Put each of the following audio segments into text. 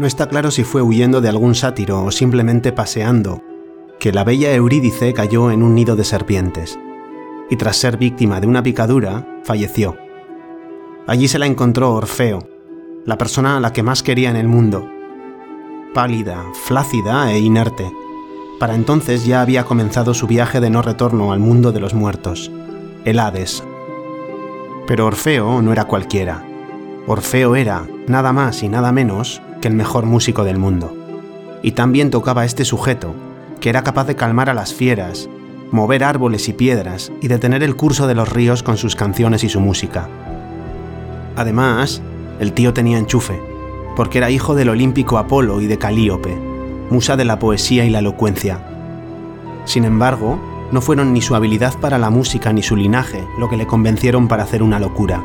No está claro si fue huyendo de algún sátiro o simplemente paseando, que la bella Eurídice cayó en un nido de serpientes, y tras ser víctima de una picadura, falleció. Allí se la encontró Orfeo, la persona a la que más quería en el mundo, pálida, flácida e inerte. Para entonces ya había comenzado su viaje de no retorno al mundo de los muertos, el Hades. Pero Orfeo no era cualquiera. Orfeo era, nada más y nada menos, que el mejor músico del mundo. Y también tocaba este sujeto, que era capaz de calmar a las fieras, mover árboles y piedras y detener el curso de los ríos con sus canciones y su música. Además, el tío tenía enchufe, porque era hijo del olímpico Apolo y de Calíope, musa de la poesía y la elocuencia. Sin embargo, no fueron ni su habilidad para la música ni su linaje lo que le convencieron para hacer una locura.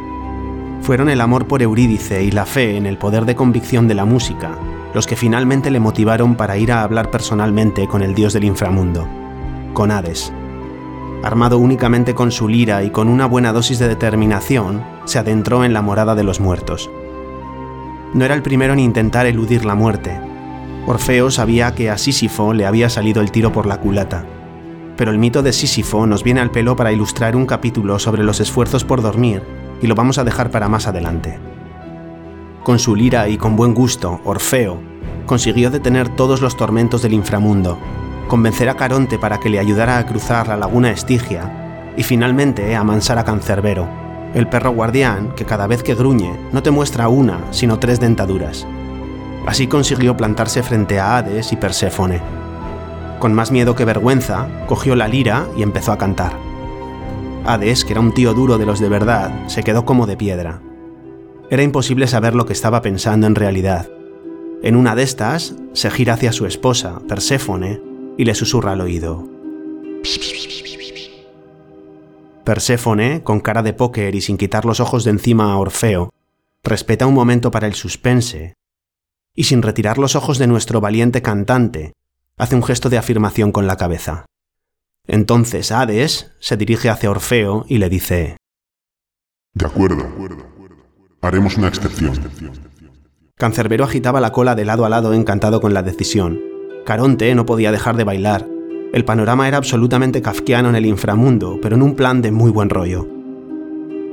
Fueron el amor por Eurídice y la fe en el poder de convicción de la música los que finalmente le motivaron para ir a hablar personalmente con el dios del inframundo, con Hades. Armado únicamente con su lira y con una buena dosis de determinación, se adentró en la morada de los muertos. No era el primero en intentar eludir la muerte. Orfeo sabía que a Sísifo le había salido el tiro por la culata. Pero el mito de Sísifo nos viene al pelo para ilustrar un capítulo sobre los esfuerzos por dormir y lo vamos a dejar para más adelante. Con su lira y con buen gusto, Orfeo consiguió detener todos los tormentos del inframundo, convencer a Caronte para que le ayudara a cruzar la laguna Estigia y finalmente amansar a Cancerbero, el perro guardián que cada vez que gruñe no te muestra una, sino tres dentaduras. Así consiguió plantarse frente a Hades y Perséfone. Con más miedo que vergüenza, cogió la lira y empezó a cantar. Hades, que era un tío duro de los de verdad, se quedó como de piedra. Era imposible saber lo que estaba pensando en realidad. En una de estas, se gira hacia su esposa, Perséfone, y le susurra al oído. Perséfone, con cara de póker y sin quitar los ojos de encima a Orfeo, respeta un momento para el suspense, y sin retirar los ojos de nuestro valiente cantante, hace un gesto de afirmación con la cabeza. Entonces Hades se dirige hacia Orfeo y le dice, De acuerdo, Haremos una excepción. Cancerbero agitaba la cola de lado a lado encantado con la decisión. Caronte no podía dejar de bailar. El panorama era absolutamente kafkiano en el inframundo, pero en un plan de muy buen rollo.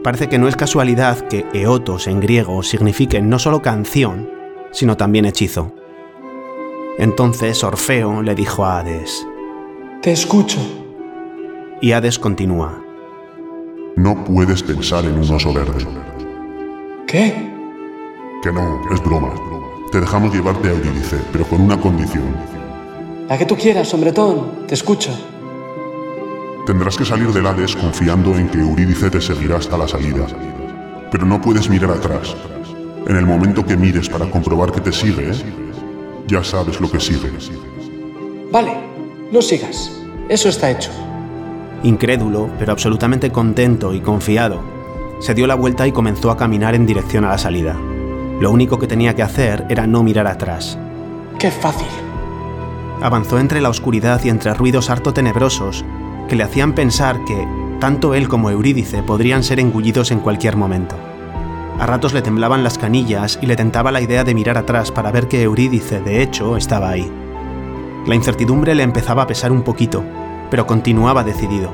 Parece que no es casualidad que eotos en griego signifique no solo canción, sino también hechizo. Entonces Orfeo le dijo a Hades, Te escucho. Y Hades continúa, No puedes pensar en un oso verde. ¿Qué? Que no, es broma. Te dejamos llevarte a Eurídice, pero con una condición. La que tú quieras, hombretón. Te escucho. Tendrás que salir del Hades confiando en que Eurídice te seguirá hasta la salida. Pero no puedes mirar atrás. En el momento que mires para comprobar que te sigue, ya sabes lo que sigue. Vale, no sigas. Eso está hecho. Incrédulo, pero absolutamente contento y confiado, se dio la vuelta y comenzó a caminar en dirección a la salida. Lo único que tenía que hacer era no mirar atrás. ¡Qué fácil! Avanzó entre la oscuridad y entre ruidos harto tenebrosos que le hacían pensar que tanto él como Eurídice podrían ser engullidos en cualquier momento. A ratos le temblaban las canillas y le tentaba la idea de mirar atrás para ver que Eurídice, de hecho, estaba ahí. La incertidumbre le empezaba a pesar un poquito, pero continuaba decidido.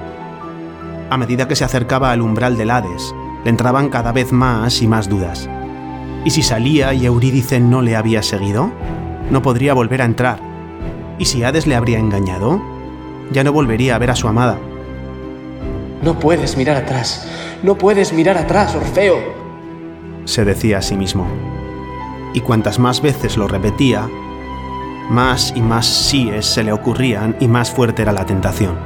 A medida que se acercaba al umbral del Hades, le entraban cada vez más y más dudas. ¿Y si salía y Eurídice no le había seguido? No podría volver a entrar. ¿Y si Hades le habría engañado? Ya no volvería a ver a su amada. No puedes mirar atrás. No puedes mirar atrás, Orfeo. Se decía a sí mismo. Y cuantas más veces lo repetía, más y más síes se le ocurrían y más fuerte era la tentación.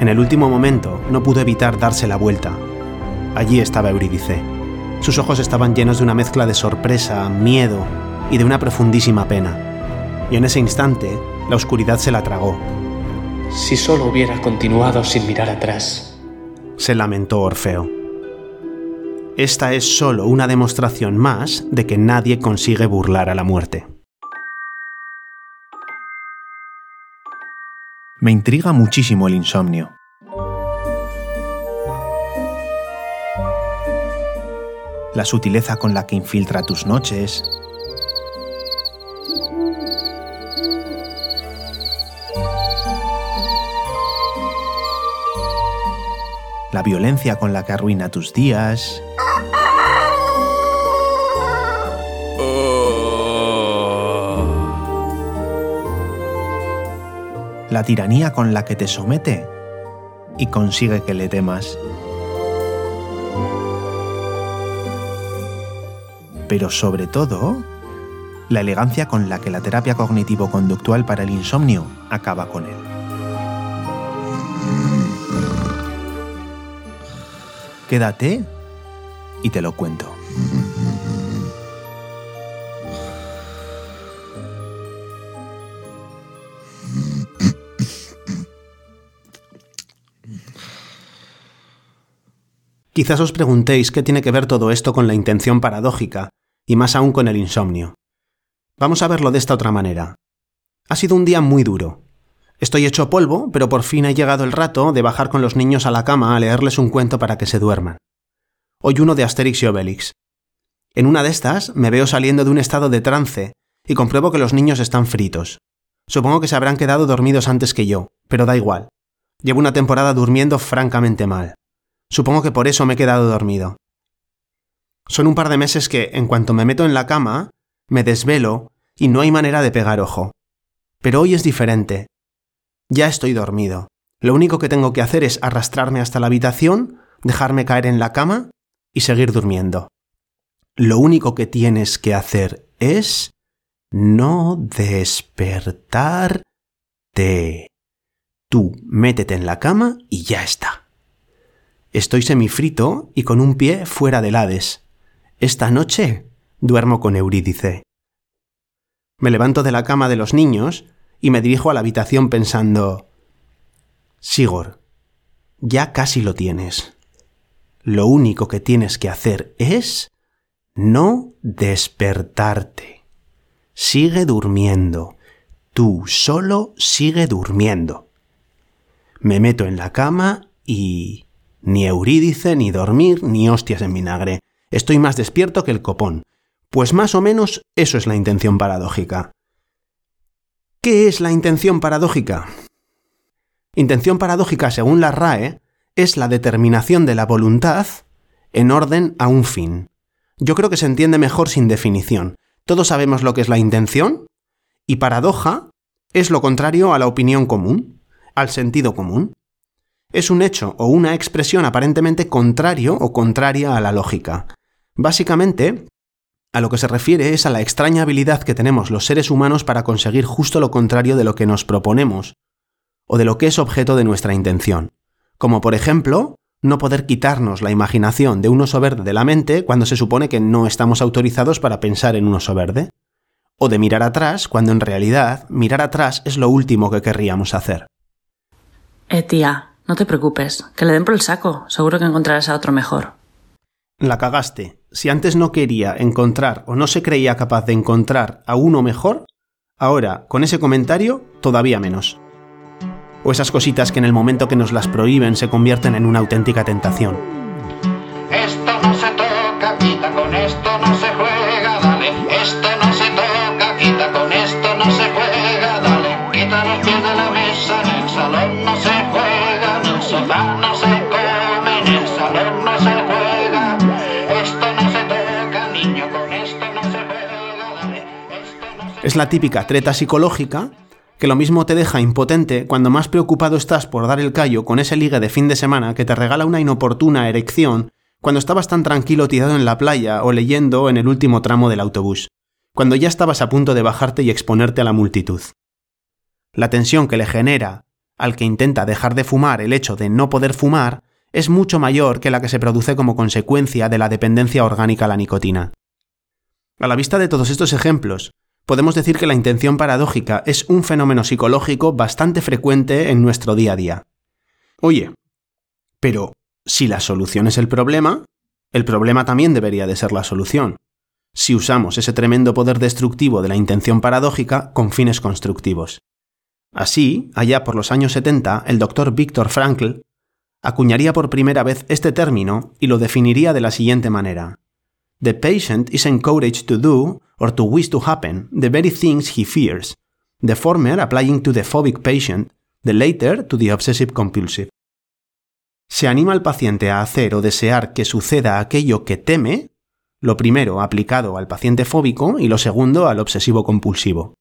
En el último momento no pudo evitar darse la vuelta Allí estaba Eurídice. Sus ojos estaban llenos de una mezcla de sorpresa, miedo y de una profundísima pena. Y en ese instante, la oscuridad se la tragó. Si solo hubiera continuado sin mirar atrás. Se lamentó Orfeo. Esta es solo una demostración más de que nadie consigue burlar a la muerte. Me intriga muchísimo el insomnio. la sutileza con la que infiltra tus noches, La violencia con la que arruina tus días. La tiranía con la que te somete y consigue que le temas. Pero sobre todo, la elegancia con la que la terapia cognitivo-conductual para el insomnio acaba con él. Quédate y te lo cuento. Quizás os preguntéis qué tiene que ver todo esto con la intención paradójica, y más aún con el insomnio. Vamos a verlo de esta otra manera. Ha sido un día muy duro. Estoy hecho polvo, pero por fin ha llegado el rato de bajar con los niños a la cama a leerles un cuento para que se duerman. Hoy uno de Asterix y Obelix. En una de estas me veo saliendo de un estado de trance y compruebo que los niños están fritos. Supongo que se habrán quedado dormidos antes que yo, pero da igual. Llevo una temporada durmiendo francamente mal. Supongo que por eso me he quedado dormido. Son un par de meses que, en cuanto me meto en la cama, me desvelo y no hay manera de pegar ojo. Pero hoy es diferente. Ya estoy dormido. Lo único que tengo que hacer es arrastrarme hasta la habitación, dejarme caer en la cama y seguir durmiendo. Lo único que tienes que hacer es no despertarte. Tú métete en la cama y ya está. Estoy semifrito y con un pie fuera del Hades. Esta noche duermo con Eurídice. Me levanto de la cama de los niños y me dirijo a la habitación pensando Sigor, ya casi lo tienes. Lo único que tienes que hacer es no despertarte. Sigue durmiendo. Tú solo sigue durmiendo. Me meto en la cama y ni Eurídice, ni dormir, ni hostias en vinagre. Estoy más despierto que el copón. Pues más o menos eso es la intención paradójica. ¿Qué es la intención paradójica? Intención paradójica, según la RAE, es la determinación de la voluntad en orden a un fin. Yo creo que se entiende mejor sin definición. Todos sabemos lo que es la intención y paradoja es lo contrario a la opinión común, al sentido común es un hecho o una expresión aparentemente contrario o contraria a la lógica. Básicamente, a lo que se refiere es a la extraña habilidad que tenemos los seres humanos para conseguir justo lo contrario de lo que nos proponemos, o de lo que es objeto de nuestra intención. Como por ejemplo, no poder quitarnos la imaginación de un oso verde de la mente cuando se supone que no estamos autorizados para pensar en un oso verde. O de mirar atrás cuando en realidad mirar atrás es lo último que querríamos hacer. Eh, tía, no te preocupes, que le den por el saco, seguro que encontrarás a otro mejor. La cagaste. Si antes no quería encontrar o no se creía capaz de encontrar a uno mejor, ahora, con ese comentario, todavía menos. O esas cositas que en el momento que nos las prohíben se convierten en una auténtica tentación. Esto no Es la típica treta psicológica que lo mismo te deja impotente cuando más preocupado estás por dar el callo con ese ligue de fin de semana que te regala una inoportuna erección cuando estabas tan tranquilo tirado en la playa o leyendo en el último tramo del autobús, cuando ya estabas a punto de bajarte y exponerte a la multitud. La tensión que le genera al que intenta dejar de fumar el hecho de no poder fumar es mucho mayor que la que se produce como consecuencia de la dependencia orgánica a la nicotina. A la vista de todos estos ejemplos, podemos decir que la intención paradójica es un fenómeno psicológico bastante frecuente en nuestro día a día. Oye, pero si la solución es el problema, el problema también debería de ser la solución, si usamos ese tremendo poder destructivo de la intención paradójica con fines constructivos. Así, allá por los años 70, el doctor Viktor Frankl acuñaría por primera vez este término y lo definiría de la siguiente manera. The patient is encouraged to do or to wish to happen the very things he fears, the former applying to the phobic patient, the later to the obsessive compulsive. Se anima al paciente a hacer o desear que suceda aquello que teme, lo primero aplicado al paciente fóbico y lo segundo al obsesivo compulsivo.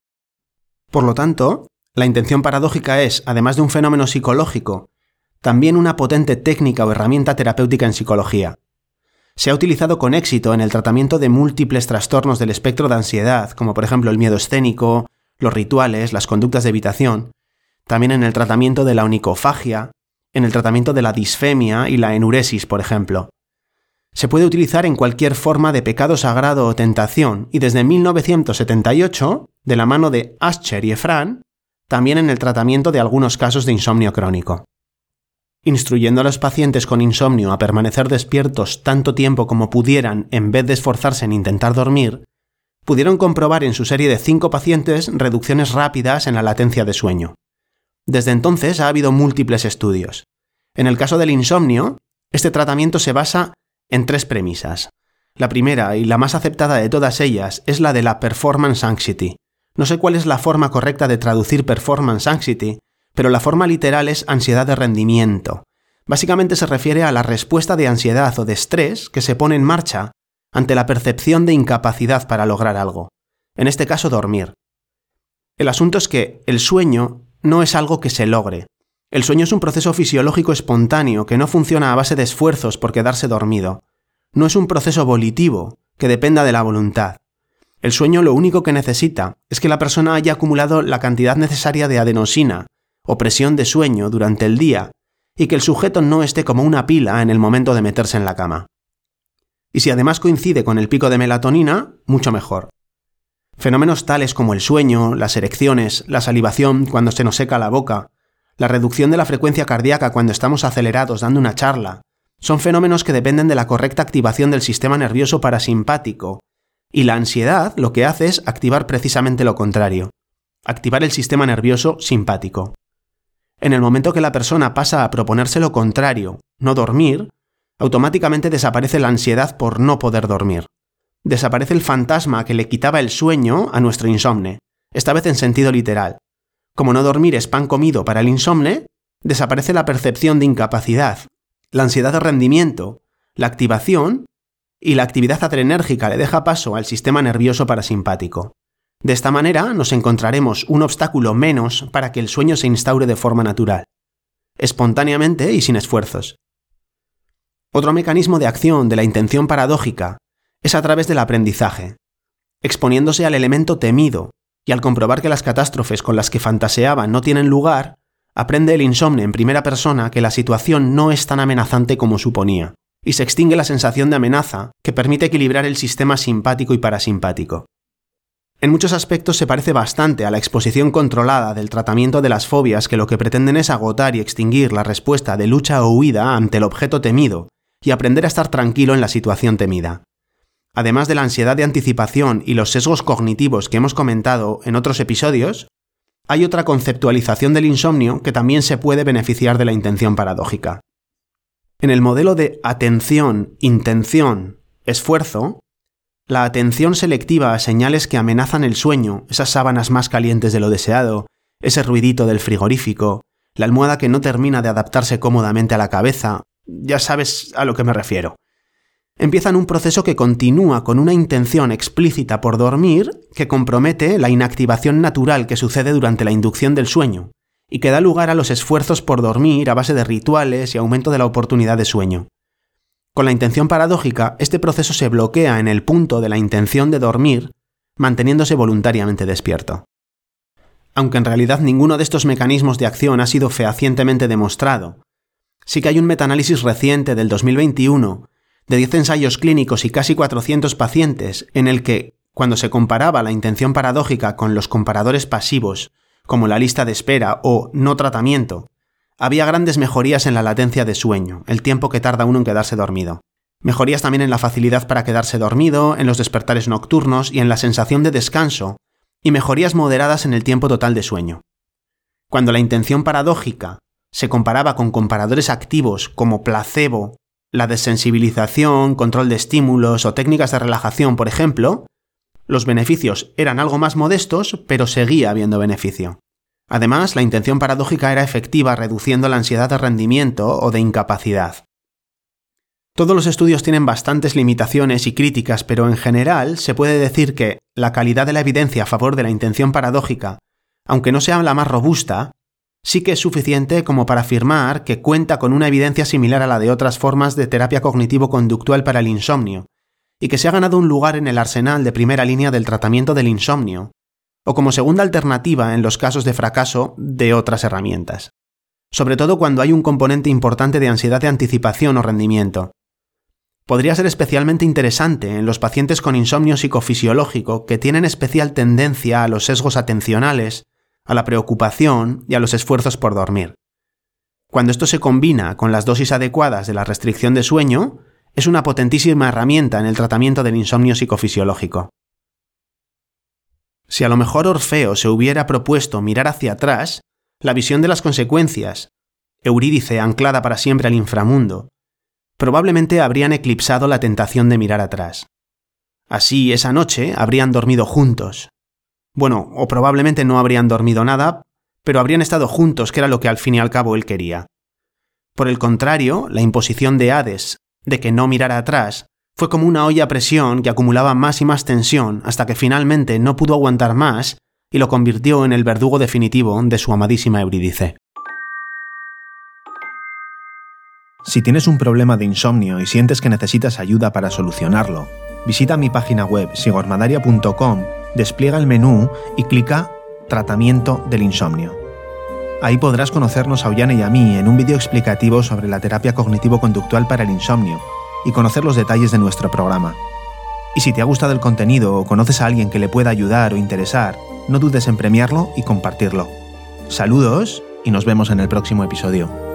Por lo tanto, la intención paradójica es, además de un fenómeno psicológico, también una potente técnica o herramienta terapéutica en psicología. Se ha utilizado con éxito en el tratamiento de múltiples trastornos del espectro de ansiedad, como por ejemplo el miedo escénico, los rituales, las conductas de evitación, también en el tratamiento de la onicofagia, en el tratamiento de la disfemia y la enuresis, por ejemplo. Se puede utilizar en cualquier forma de pecado sagrado o tentación, y desde 1978, de la mano de Ascher y Efran, también en el tratamiento de algunos casos de insomnio crónico. Instruyendo a los pacientes con insomnio a permanecer despiertos tanto tiempo como pudieran en vez de esforzarse en intentar dormir, pudieron comprobar en su serie de cinco pacientes reducciones rápidas en la latencia de sueño. Desde entonces ha habido múltiples estudios. En el caso del insomnio, este tratamiento se basa en tres premisas. La primera y la más aceptada de todas ellas es la de la performance anxiety. No sé cuál es la forma correcta de traducir performance anxiety, pero la forma literal es ansiedad de rendimiento. Básicamente se refiere a la respuesta de ansiedad o de estrés que se pone en marcha ante la percepción de incapacidad para lograr algo. En este caso, dormir. El asunto es que el sueño no es algo que se logre. El sueño es un proceso fisiológico espontáneo que no funciona a base de esfuerzos por quedarse dormido. No es un proceso volitivo que dependa de la voluntad. El sueño lo único que necesita es que la persona haya acumulado la cantidad necesaria de adenosina o presión de sueño durante el día y que el sujeto no esté como una pila en el momento de meterse en la cama. Y si además coincide con el pico de melatonina, mucho mejor. Fenómenos tales como el sueño, las erecciones, la salivación cuando se nos seca la boca, la reducción de la frecuencia cardíaca cuando estamos acelerados dando una charla, son fenómenos que dependen de la correcta activación del sistema nervioso parasimpático, y la ansiedad lo que hace es activar precisamente lo contrario, activar el sistema nervioso simpático. En el momento que la persona pasa a proponerse lo contrario, no dormir, automáticamente desaparece la ansiedad por no poder dormir desaparece el fantasma que le quitaba el sueño a nuestro insomne, esta vez en sentido literal. Como no dormir es pan comido para el insomne, desaparece la percepción de incapacidad, la ansiedad de rendimiento, la activación y la actividad adrenérgica le deja paso al sistema nervioso parasimpático. De esta manera nos encontraremos un obstáculo menos para que el sueño se instaure de forma natural, espontáneamente y sin esfuerzos. Otro mecanismo de acción de la intención paradójica es a través del aprendizaje, exponiéndose al elemento temido, y al comprobar que las catástrofes con las que fantaseaba no tienen lugar, aprende el insomne en primera persona que la situación no es tan amenazante como suponía, y se extingue la sensación de amenaza que permite equilibrar el sistema simpático y parasimpático. En muchos aspectos se parece bastante a la exposición controlada del tratamiento de las fobias que lo que pretenden es agotar y extinguir la respuesta de lucha o huida ante el objeto temido y aprender a estar tranquilo en la situación temida. Además de la ansiedad de anticipación y los sesgos cognitivos que hemos comentado en otros episodios, hay otra conceptualización del insomnio que también se puede beneficiar de la intención paradójica. En el modelo de atención, intención, esfuerzo, la atención selectiva a señales que amenazan el sueño, esas sábanas más calientes de lo deseado, ese ruidito del frigorífico, la almohada que no termina de adaptarse cómodamente a la cabeza, ya sabes a lo que me refiero empiezan un proceso que continúa con una intención explícita por dormir que compromete la inactivación natural que sucede durante la inducción del sueño y que da lugar a los esfuerzos por dormir a base de rituales y aumento de la oportunidad de sueño. Con la intención paradójica, este proceso se bloquea en el punto de la intención de dormir, manteniéndose voluntariamente despierto. Aunque en realidad ninguno de estos mecanismos de acción ha sido fehacientemente demostrado, sí que hay un metaanálisis reciente del 2021 de 10 ensayos clínicos y casi 400 pacientes en el que, cuando se comparaba la intención paradójica con los comparadores pasivos, como la lista de espera o no tratamiento, había grandes mejorías en la latencia de sueño, el tiempo que tarda uno en quedarse dormido. Mejorías también en la facilidad para quedarse dormido, en los despertares nocturnos y en la sensación de descanso, y mejorías moderadas en el tiempo total de sueño. Cuando la intención paradójica se comparaba con comparadores activos como placebo la desensibilización, control de estímulos o técnicas de relajación, por ejemplo, Los beneficios eran algo más modestos, pero seguía habiendo beneficio. Además, la intención paradójica era efectiva reduciendo la ansiedad de rendimiento o de incapacidad. Todos los estudios tienen bastantes limitaciones y críticas, pero en general se puede decir que la calidad de la evidencia a favor de la intención paradójica, aunque no sea la más robusta, sí que es suficiente como para afirmar que cuenta con una evidencia similar a la de otras formas de terapia cognitivo-conductual para el insomnio, y que se ha ganado un lugar en el arsenal de primera línea del tratamiento del insomnio, o como segunda alternativa en los casos de fracaso de otras herramientas, sobre todo cuando hay un componente importante de ansiedad de anticipación o rendimiento. Podría ser especialmente interesante en los pacientes con insomnio psicofisiológico que tienen especial tendencia a los sesgos atencionales, a la preocupación y a los esfuerzos por dormir. Cuando esto se combina con las dosis adecuadas de la restricción de sueño, es una potentísima herramienta en el tratamiento del insomnio psicofisiológico. Si a lo mejor Orfeo se hubiera propuesto mirar hacia atrás, la visión de las consecuencias, Eurídice anclada para siempre al inframundo, probablemente habrían eclipsado la tentación de mirar atrás. Así, esa noche habrían dormido juntos. Bueno, o probablemente no habrían dormido nada, pero habrían estado juntos, que era lo que al fin y al cabo él quería. Por el contrario, la imposición de Hades, de que no mirara atrás, fue como una olla a presión que acumulaba más y más tensión hasta que finalmente no pudo aguantar más y lo convirtió en el verdugo definitivo de su amadísima Eurídice. Si tienes un problema de insomnio y sientes que necesitas ayuda para solucionarlo, visita mi página web sigormadaria.com, despliega el menú y clica Tratamiento del insomnio. Ahí podrás conocernos a Ollane y a mí en un vídeo explicativo sobre la terapia cognitivo-conductual para el insomnio y conocer los detalles de nuestro programa. Y si te ha gustado el contenido o conoces a alguien que le pueda ayudar o interesar, no dudes en premiarlo y compartirlo. Saludos y nos vemos en el próximo episodio.